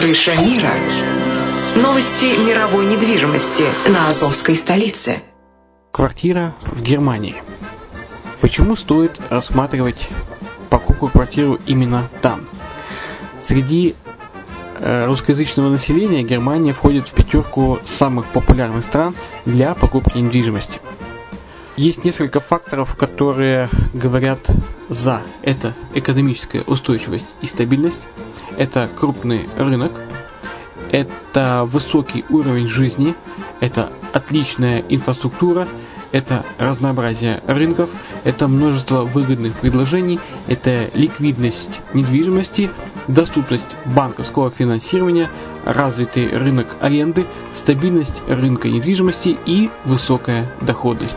Крыша мира. Новости мировой недвижимости на Азовской столице. Квартира в Германии. Почему стоит рассматривать покупку квартиру именно там? Среди э, русскоязычного населения Германия входит в пятерку самых популярных стран для покупки недвижимости. Есть несколько факторов, которые говорят за. Это экономическая устойчивость и стабильность, это крупный рынок, это высокий уровень жизни, это отличная инфраструктура, это разнообразие рынков, это множество выгодных предложений, это ликвидность недвижимости, доступность банковского финансирования, развитый рынок аренды, стабильность рынка недвижимости и высокая доходность.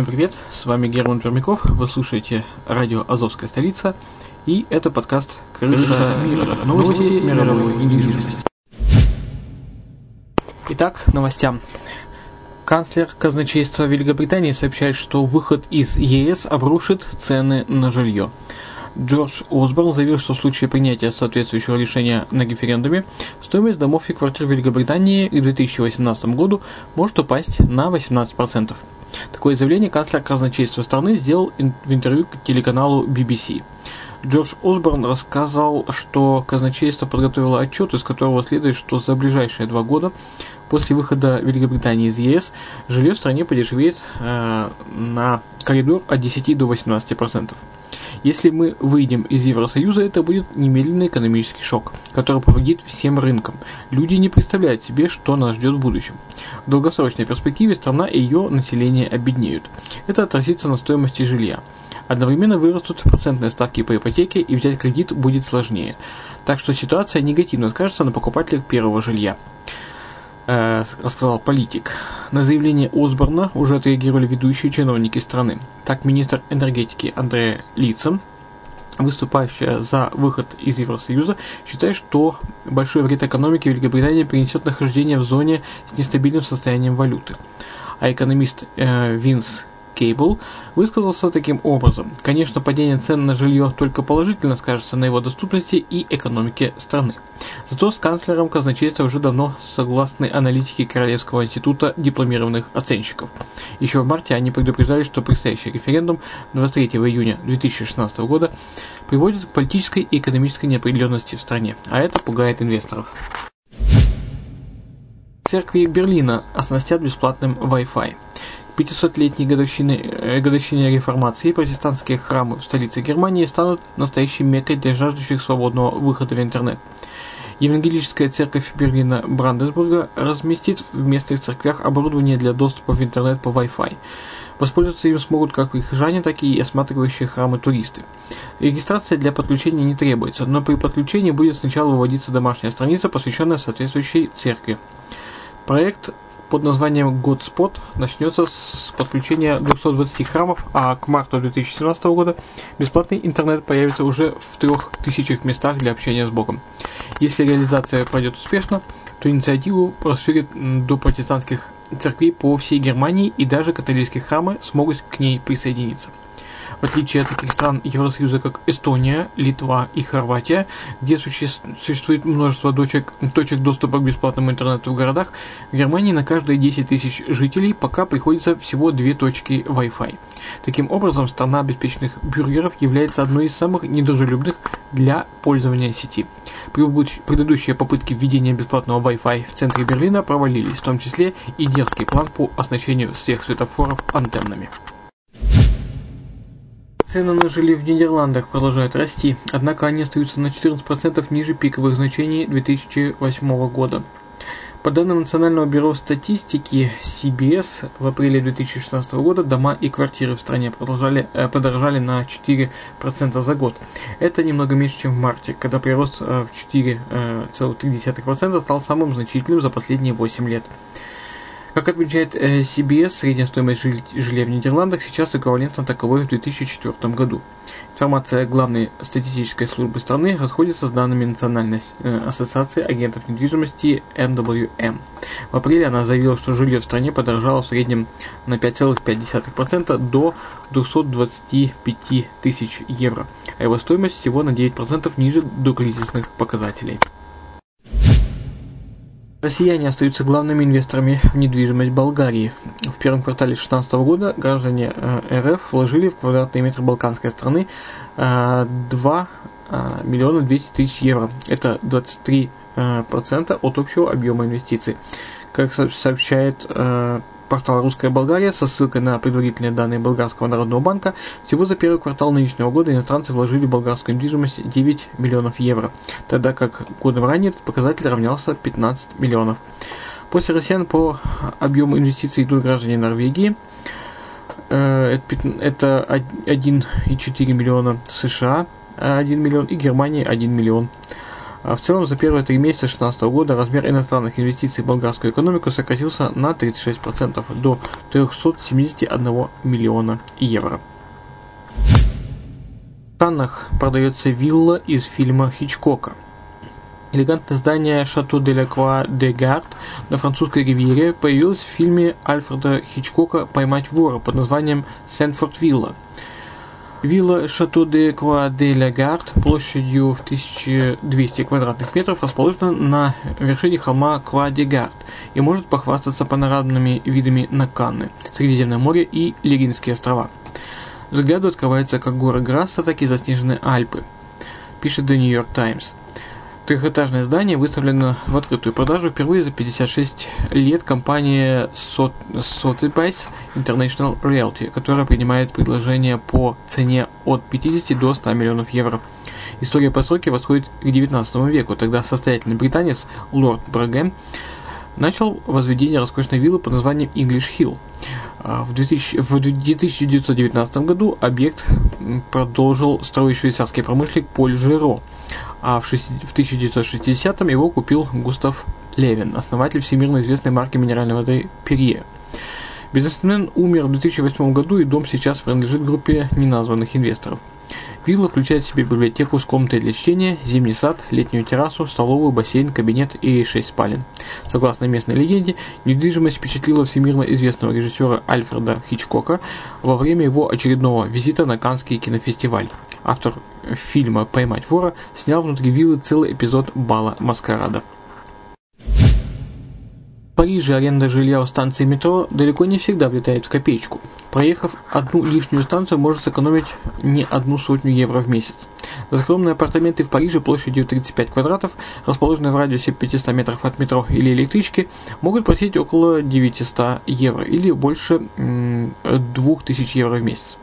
Всем привет, с вами Герман Пермяков, вы слушаете радио «Азовская столица» И это подкаст «Крыша мира». Новости мировой недвижимости. Итак, новостям. Канцлер казначейства Великобритании сообщает, что выход из ЕС обрушит цены на жилье. Джордж Осборн заявил, что в случае принятия соответствующего решения на референдуме стоимость домов и квартир в Великобритании к 2018 году может упасть на 18%. Такое заявление канцлер казначейства страны сделал в интервью к телеканалу BBC. Джордж Осборн рассказал, что казначейство подготовило отчет, из которого следует, что за ближайшие два года после выхода Великобритании из ЕС жилье в стране подешевеет э, на коридор от 10 до 18%. Если мы выйдем из Евросоюза, это будет немедленный экономический шок, который повредит всем рынкам. Люди не представляют себе, что нас ждет в будущем. В долгосрочной перспективе страна и ее население обеднеют. Это отразится на стоимости жилья. Одновременно вырастут процентные ставки по ипотеке и взять кредит будет сложнее. Так что ситуация негативно скажется на покупателях первого жилья. Э, рассказал политик. На заявление Осборна уже отреагировали ведущие чиновники страны. Так, министр энергетики Андрея Лицен, выступающая за выход из Евросоюза, считает, что большой вред экономике Великобритании принесет нахождение в зоне с нестабильным состоянием валюты. А экономист э, Винс Cable высказался таким образом. Конечно, падение цен на жилье только положительно скажется на его доступности и экономике страны. Зато с канцлером казначейства уже давно согласны аналитики Королевского института дипломированных оценщиков. Еще в марте они предупреждали, что предстоящий референдум 23 июня 2016 года приводит к политической и экономической неопределенности в стране, а это пугает инвесторов. Церкви Берлина оснастят бесплатным Wi-Fi. 500-летней годовщины, э, годовщине реформации протестантские храмы в столице Германии станут настоящей меккой для жаждущих свободного выхода в интернет. Евангелическая церковь Берлина Брандесбурга разместит в местных церквях оборудование для доступа в интернет по Wi-Fi. Воспользоваться им смогут как прихожане, так и осматривающие храмы туристы. Регистрация для подключения не требуется, но при подключении будет сначала выводиться домашняя страница, посвященная соответствующей церкви. Проект под названием Godspot начнется с подключения 220 храмов, а к марту 2017 года бесплатный интернет появится уже в 3000 местах для общения с Богом. Если реализация пройдет успешно, то инициативу расширят до протестантских церквей по всей Германии и даже католические храмы смогут к ней присоединиться в отличие от таких стран Евросоюза, как Эстония, Литва и Хорватия, где существует множество точек, точек доступа к бесплатному интернету в городах, в Германии на каждые 10 тысяч жителей пока приходится всего две точки Wi-Fi. Таким образом, страна обеспеченных бюргеров является одной из самых недружелюбных для пользования сети. Предыдущие попытки введения бесплатного Wi-Fi в центре Берлина провалились, в том числе и дерзкий план по оснащению всех светофоров антеннами. Цены на жилье в Нидерландах продолжают расти, однако они остаются на 14% ниже пиковых значений 2008 года. По данным Национального бюро статистики CBS, в апреле 2016 года дома и квартиры в стране продолжали, э, подорожали на 4% за год. Это немного меньше, чем в марте, когда прирост э, в 4,3% э, стал самым значительным за последние 8 лет. Как отмечает CBS, э, средняя стоимость жилья в Нидерландах сейчас эквивалентна таковой в 2004 году. Информация главной статистической службы страны расходится с данными Национальной э, ассоциации агентов недвижимости NWM. В апреле она заявила, что жилье в стране подорожало в среднем на 5,5% до 225 тысяч евро, а его стоимость всего на 9% ниже до кризисных показателей. Россияне остаются главными инвесторами в недвижимость Болгарии. В первом квартале 2016 года граждане э, РФ вложили в квадратный метр балканской страны 2 э, э, миллиона 200 тысяч евро. Это 23% от общего объема инвестиций. Как сообщает портал «Русская Болгария» со ссылкой на предварительные данные Болгарского народного банка, всего за первый квартал нынешнего года иностранцы вложили в болгарскую недвижимость 9 миллионов евро, тогда как годом ранее этот показатель равнялся 15 миллионов. После россиян по объему инвестиций идут граждане Норвегии, э, это 1,4 миллиона США, 1 миллион, и Германии 1 миллион. А в целом, за первые три месяца 2016 года размер иностранных инвестиций в болгарскую экономику сократился на 36% до 371 миллиона евро. Каннах продается вилла из фильма Хичкока. Элегантное здание Шато де ла Круа де Гард на французской ривьере появилось в фильме Альфреда Хичкока «Поймать вора» под названием «Сенфорд Вилла». Вилла Шато де Круа де Гард площадью в 1200 квадратных метров расположена на вершине холма Круа де Гард и может похвастаться панорамными видами на Канны, Средиземное море и Легинские острова. Взгляду открываются как горы Грасса, так и заснеженные Альпы, пишет The New York Times. Трехэтажное здание выставлено в открытую продажу впервые за 56 лет компания Sotheby's International Realty, которая принимает предложения по цене от 50 до 100 миллионов евро. История постройки восходит к 19 веку, тогда состоятельный британец лорд Брагэм начал возведение роскошной виллы под названием English Hill – в, 2000, в 1919 году объект продолжил строить швейцарский промышленник Поль Жиро, а в, 6, в 1960 его купил Густав Левин, основатель всемирно известной марки минеральной воды Перье. Бизнесмен умер в 2008 году, и дом сейчас принадлежит группе неназванных инвесторов. Вилла включает в себя библиотеку с комнатой для чтения, зимний сад, летнюю террасу, столовую, бассейн, кабинет и шесть спален. Согласно местной легенде, недвижимость впечатлила всемирно известного режиссера Альфреда Хичкока во время его очередного визита на Каннский кинофестиваль. Автор фильма «Поймать вора» снял внутри виллы целый эпизод бала маскарада. Париже аренда жилья у станции метро далеко не всегда влетает в копеечку. Проехав одну лишнюю станцию, можно сэкономить не одну сотню евро в месяц. За скромные апартаменты в Париже площадью 35 квадратов, расположенные в радиусе 500 метров от метро или электрички, могут просить около 900 евро или больше 2000 евро в месяц.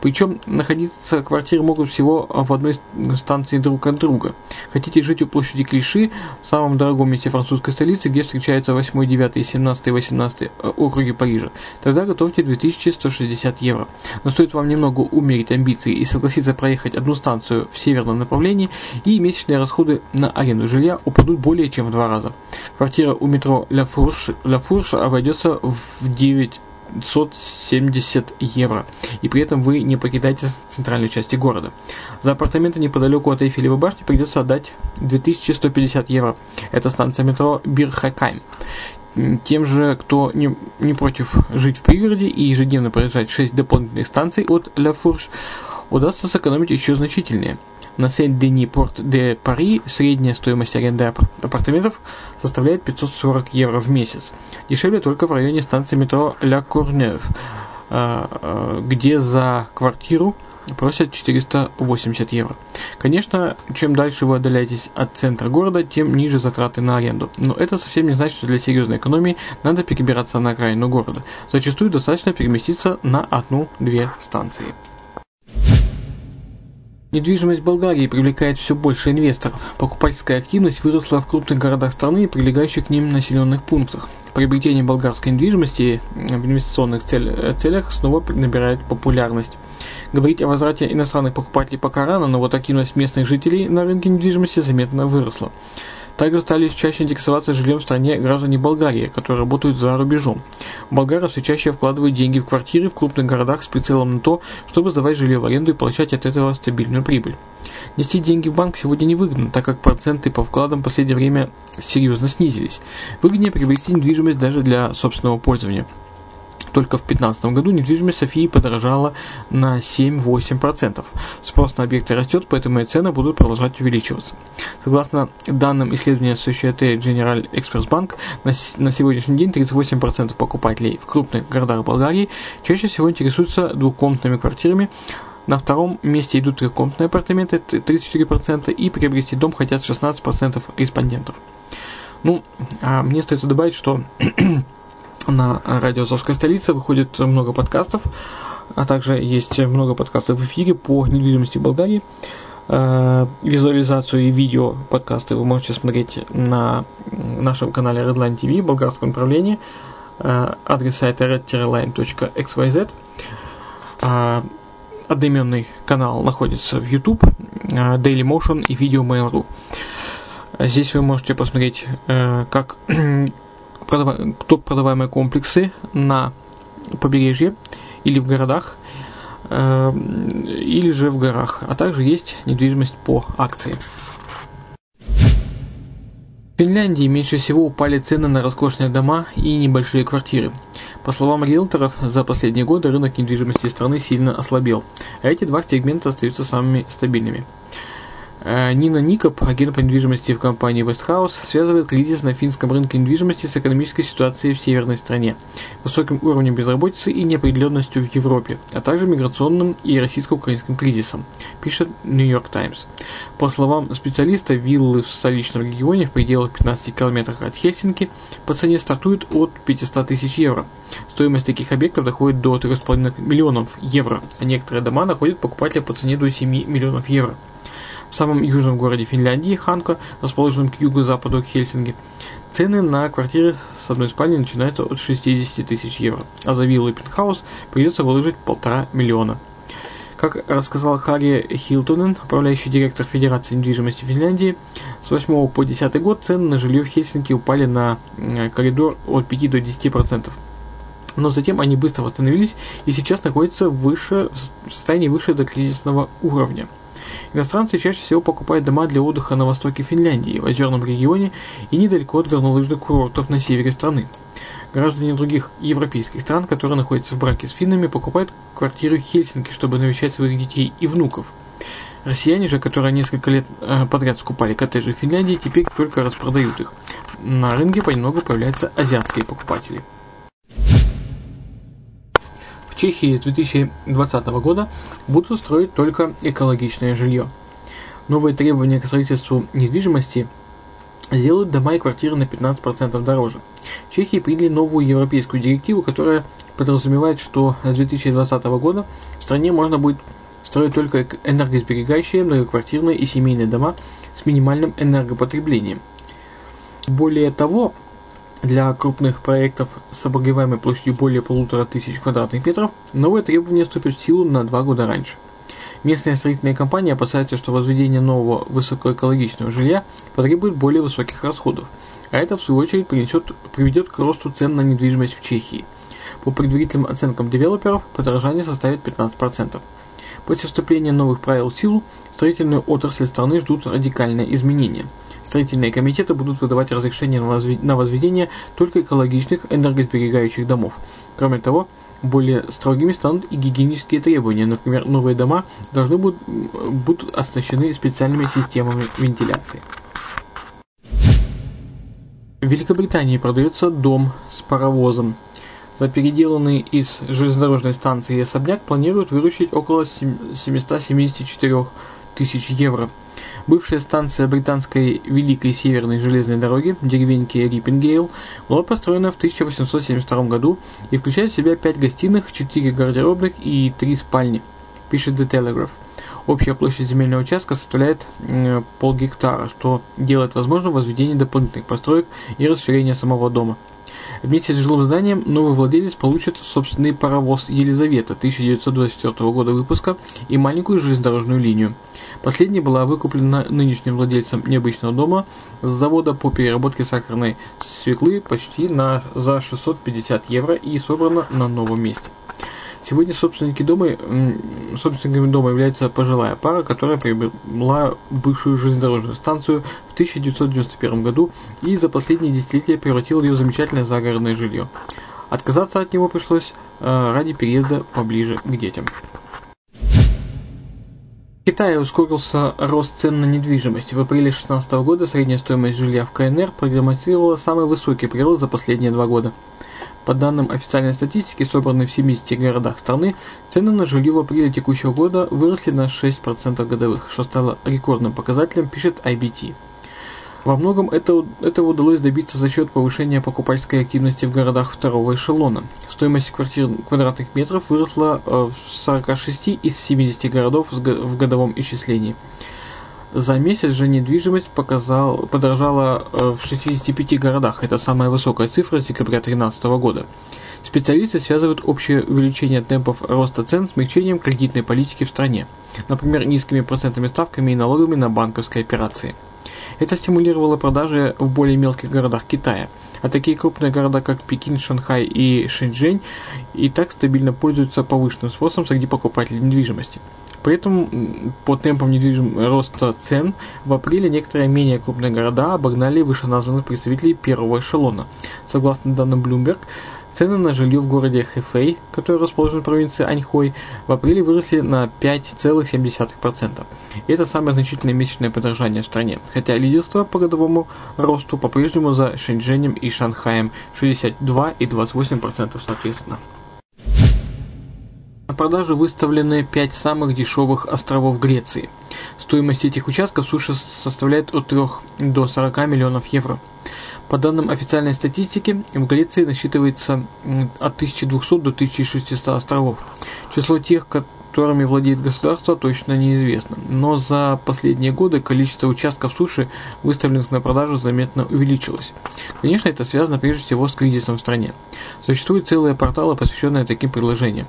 Причем находиться квартиры могут всего в одной станции друг от друга. Хотите жить у площади Клиши, в самом дорогом месте французской столицы, где встречаются 8, 9, 17 и 18 э, округи Парижа, тогда готовьте 2160 евро. Но стоит вам немного умерить амбиции и согласиться проехать одну станцию в северном направлении, и месячные расходы на аренду жилья упадут более чем в два раза. Квартира у метро Ля Фурш, Ля Фурш обойдется в 9 570 евро, и при этом вы не покидаете центральной части города. За апартаменты неподалеку от Эйфелевой башни придется отдать 2150 евро. Это станция метро Бирхакайм. Тем же, кто не, не против жить в пригороде и ежедневно проезжать 6 дополнительных станций от Ля Фурш, удастся сэкономить еще значительнее – на Сен-Дени Порт де Пари средняя стоимость аренды апартаментов составляет 540 евро в месяц. Дешевле только в районе станции метро Ля Курнев, а, а, где за квартиру просят 480 евро. Конечно, чем дальше вы отдаляетесь от центра города, тем ниже затраты на аренду. Но это совсем не значит, что для серьезной экономии надо перебираться на окраину города. Зачастую достаточно переместиться на одну-две станции. Недвижимость Болгарии привлекает все больше инвесторов. Покупательская активность выросла в крупных городах страны и прилегающих к ним населенных пунктах. Приобретение болгарской недвижимости в инвестиционных целях снова набирает популярность. Говорить о возврате иностранных покупателей пока рано, но вот активность местных жителей на рынке недвижимости заметно выросла. Также стали чаще интересоваться жильем в стране граждане Болгарии, которые работают за рубежом. Болгары все чаще вкладывают деньги в квартиры в крупных городах с прицелом на то, чтобы сдавать жилье в аренду и получать от этого стабильную прибыль. Нести деньги в банк сегодня не выгодно, так как проценты по вкладам в последнее время серьезно снизились. Выгоднее приобрести недвижимость даже для собственного пользования – только в 2015 году недвижимость Софии подорожала на 7-8%. Спрос на объекты растет, поэтому и цены будут продолжать увеличиваться. Согласно данным исследования Societe General Express Bank, на, сегодняшний день 38% покупателей в крупных городах Болгарии чаще всего интересуются двухкомнатными квартирами, на втором месте идут трехкомнатные апартаменты 34% и приобрести дом хотят 16% респондентов. Ну, а мне остается добавить, что на радио Азовская столица выходит много подкастов, а также есть много подкастов в эфире по недвижимости Болгарии. Э, визуализацию и видео подкасты вы можете смотреть на нашем канале Redline TV, болгарское направление, э, адрес сайта red-line.xyz. А, одноименный канал находится в YouTube, э, Daily Motion и Video Mail.ru. Здесь вы можете посмотреть, как топ продаваемые комплексы на побережье или в городах. э, или же в горах, а также есть недвижимость по акции. В Финляндии меньше всего упали цены на роскошные дома и небольшие квартиры. По словам риэлторов, за последние годы рынок недвижимости страны сильно ослабел, а эти два сегмента остаются самыми стабильными. Э, Нина Никоп, агент по недвижимости в компании Westhouse, связывает кризис на финском рынке недвижимости с экономической ситуацией в северной стране, высоким уровнем безработицы и неопределенностью в Европе, а также миграционным и российско-украинским кризисом, пишет New York Times. По словам специалиста, виллы в столичном регионе в пределах 15 километрах от Хельсинки по цене стартуют от 500 тысяч евро. Стоимость таких объектов доходит до 3,5 миллионов евро, а некоторые дома находят покупателя по цене до 7 миллионов евро в самом южном городе Финляндии, Ханко, расположенном к юго-западу от Хельсинки, цены на квартиры с одной спальней начинаются от 60 тысяч евро, а за виллу и пентхаус придется выложить полтора миллиона. Как рассказал Харри Хилтонен, управляющий директор Федерации недвижимости Финляндии, с 8 по 10 год цены на жилье в Хельсинки упали на э, коридор от 5 до 10%. Но затем они быстро восстановились и сейчас находятся выше, в состоянии выше до кризисного уровня – Иностранцы чаще всего покупают дома для отдыха на востоке Финляндии, в озерном регионе и недалеко от горнолыжных курортов на севере страны. Граждане других европейских стран, которые находятся в браке с финнами, покупают квартиры в Хельсинки, чтобы навещать своих детей и внуков. Россияне же, которые несколько лет э, подряд скупали коттеджи в Финляндии, теперь только распродают их. На рынке понемногу появляются азиатские покупатели. Чехии с 2020 года будут строить только экологичное жилье. Новые требования к строительству недвижимости сделают дома и квартиры на 15% дороже. В Чехии приняли новую европейскую директиву, которая подразумевает, что с 2020 года в стране можно будет строить только энергосберегающие многоквартирные и семейные дома с минимальным энергопотреблением. Более того, для крупных проектов с обогреваемой площадью более полутора тысяч квадратных метров новые требования вступят в силу на два года раньше. Местные строительные компании опасаются, что возведение нового высокоэкологичного жилья потребует более высоких расходов, а это в свою очередь принесет, приведет к росту цен на недвижимость в Чехии. По предварительным оценкам девелоперов, подорожание составит 15%. После вступления новых правил в силу, строительную отрасль страны ждут радикальные изменения – Строительные комитеты будут выдавать разрешение на возведение только экологичных энергосберегающих домов. Кроме того, более строгими станут и гигиенические требования. Например, новые дома должны будут, будут оснащены специальными системами вентиляции. В Великобритании продается дом с паровозом. За переделанный из железнодорожной станции особняк планируют выручить около 774 тысяч евро. Бывшая станция британской Великой Северной железной дороги, деревеньки Риппингейл, была построена в 1872 году и включает в себя 5 гостиных, 4 гардеробных и 3 спальни, пишет The Telegraph. Общая площадь земельного участка составляет э, полгектара, что делает возможным возведение дополнительных построек и расширение самого дома. Вместе с жилым зданием новый владелец получит собственный паровоз Елизавета 1924 года выпуска и маленькую железнодорожную линию. Последняя была выкуплена нынешним владельцем необычного дома с завода по переработке сахарной свеклы почти на, за 650 евро и собрана на новом месте. Сегодня собственники дома, собственниками дома является пожилая пара, которая приобрела бывшую железнодорожную станцию в 1991 году и за последние десятилетия превратила ее в замечательное загородное жилье. Отказаться от него пришлось э, ради переезда поближе к детям. В Китае ускорился рост цен на недвижимость. В апреле 2016 года средняя стоимость жилья в КНР продемонстрировала самый высокий прирост за последние два года. По данным официальной статистики, собранной в 70 городах страны, цены на жилье в апреле текущего года выросли на 6% годовых, что стало рекордным показателем, пишет IBT. Во многом это, этого удалось добиться за счет повышения покупательской активности в городах второго эшелона. Стоимость квартир квадратных метров выросла э, в 46 из 70 городов в годовом исчислении. За месяц же недвижимость показал, подорожала э, в 65 городах. Это самая высокая цифра с декабря 2013 года. Специалисты связывают общее увеличение темпов роста цен с смягчением кредитной политики в стране, например, низкими процентными ставками и налогами на банковские операции. Это стимулировало продажи в более мелких городах Китая, А такие крупные города, как Пекин, Шанхай и Шэньчжэнь, и так стабильно пользуются повышенным спросом среди покупателей недвижимости. Поэтому по темпам недвижим... роста цен в апреле некоторые менее крупные города обогнали вышеназванных представителей первого эшелона. Согласно данным Bloomberg, цены на жилье в городе Хэфэй, который расположен в провинции Аньхой, в апреле выросли на 5,7%. И это самое значительное месячное подорожание в стране, хотя лидерство по годовому росту по-прежнему за Шэньчжэнем и Шанхаем 62 и 28% соответственно. На продажу выставлены 5 самых дешевых островов Греции. Стоимость этих участков суши составляет от 3 до 40 миллионов евро. По данным официальной статистики, в Греции насчитывается от 1200 до 1600 островов. Число тех, которыми владеет государство, точно неизвестно. Но за последние годы количество участков суши, выставленных на продажу, заметно увеличилось. Конечно, это связано прежде всего с кризисом в стране. Существуют целые порталы, посвященные таким предложениям.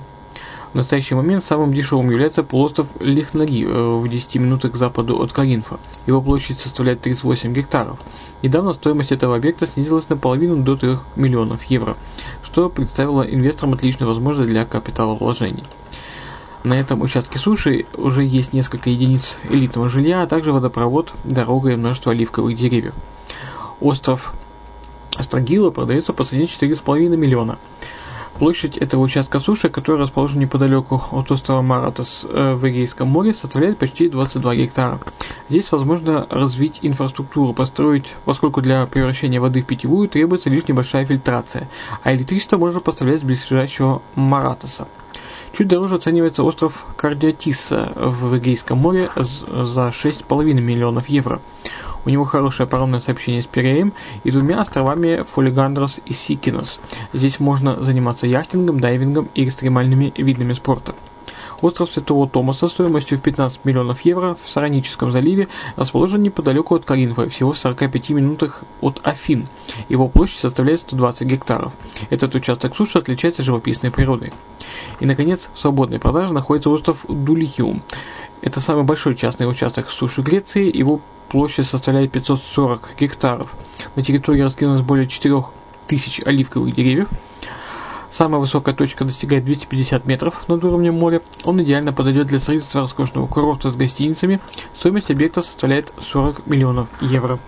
В настоящий момент самым дешевым является полуостров Лихнаги э, в 10 минутах к западу от Каринфа. Его площадь составляет 38 гектаров. Недавно стоимость этого объекта снизилась наполовину до 3 миллионов евро, что представило инвесторам отличную возможность для капиталовложений. На этом участке суши уже есть несколько единиц элитного жилья, а также водопровод, дорога и множество оливковых деревьев. Остров Астрагила продается по цене 4,5 миллиона. Площадь этого участка суши, который расположен неподалеку от острова Маратос э, в Эгейском море, составляет почти 22 гектара. Здесь возможно развить инфраструктуру, построить, поскольку для превращения воды в питьевую требуется лишь небольшая фильтрация, а электричество можно поставлять с ближайшего Маратоса. Чуть дороже оценивается остров Кардиатиса в Эгейском море за 6,5 миллионов евро. У него хорошее паромное сообщение с Пиреем и двумя островами Фолигандрос и Сикинос. Здесь можно заниматься яхтингом, дайвингом и экстремальными видами спорта. Остров Святого Томаса стоимостью в 15 миллионов евро в Сараническом заливе расположен неподалеку от Каринфа, всего в 45 минутах от Афин. Его площадь составляет 120 гектаров. Этот участок суши отличается живописной природой. И, наконец, в свободной продаже находится остров Дулихиум. Это самый большой частный участок суши Греции, его площадь составляет 540 гектаров. На территории раскинулось более 4000 оливковых деревьев. Самая высокая точка достигает 250 метров над уровнем моря. Он идеально подойдет для строительства роскошного курорта с гостиницами. Стоимость объекта составляет 40 миллионов евро.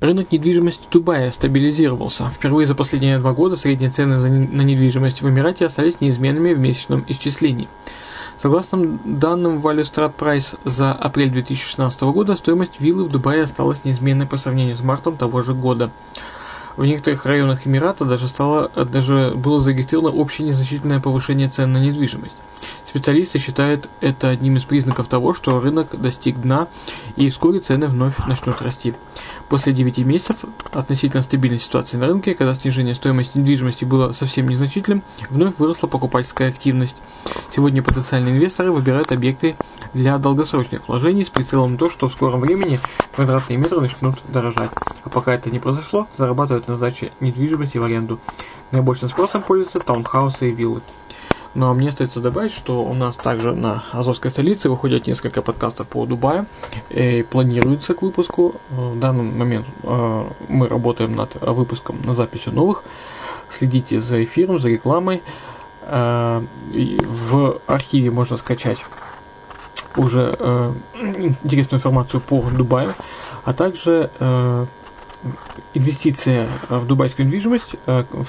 Рынок недвижимости Дубая стабилизировался. Впервые за последние два года средние цены на недвижимость в Эмирате остались неизменными в месячном исчислении. Согласно данным Value Price за апрель 2016 года, стоимость виллы в Дубае осталась неизменной по сравнению с мартом того же года. В некоторых районах Эмирата даже, стало, даже было зарегистрировано общее незначительное повышение цен на недвижимость. Специалисты считают это одним из признаков того, что рынок достиг дна и вскоре цены вновь начнут расти. После 9 месяцев относительно стабильной ситуации на рынке, когда снижение стоимости недвижимости было совсем незначительным, вновь выросла покупательская активность. Сегодня потенциальные инвесторы выбирают объекты для долгосрочных вложений с прицелом на то, что в скором времени квадратные метры начнут дорожать. А пока это не произошло, зарабатывают на сдаче недвижимости в аренду. Наибольшим спросом пользуются таунхаусы и виллы. Но мне остается добавить, что у нас также на Азовской столице выходят несколько подкастов по Дубаю. И планируется к выпуску. В данный момент э, мы работаем над выпуском, на записью новых. Следите за эфиром, за рекламой. Э, в архиве можно скачать уже э, интересную информацию по Дубаю, а также инвестиция в дубайскую недвижимость, в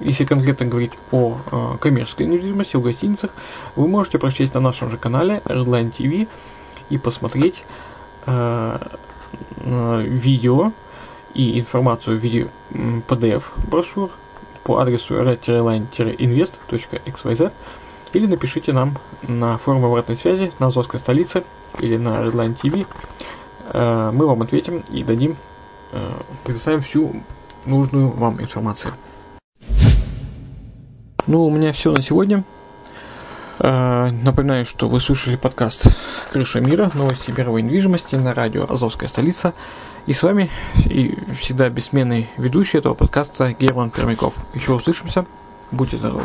если конкретно говорить о э, коммерческой недвижимости, о гостиницах, вы можете прочесть на нашем же канале Redline TV и посмотреть э, видео и информацию в виде PDF брошюр по адресу redline-invest.xyz или напишите нам на форуме обратной связи на Азовской столице или на Redline TV. Э, мы вам ответим и дадим, э, предоставим всю нужную вам информацию. Ну, у меня все на сегодня. Э, напоминаю, что вы слушали подкаст «Крыша мира. Новости мировой недвижимости» на радио «Азовская столица». И с вами и всегда бессменный ведущий этого подкаста Герман Пермяков. Еще услышимся. Будьте здоровы.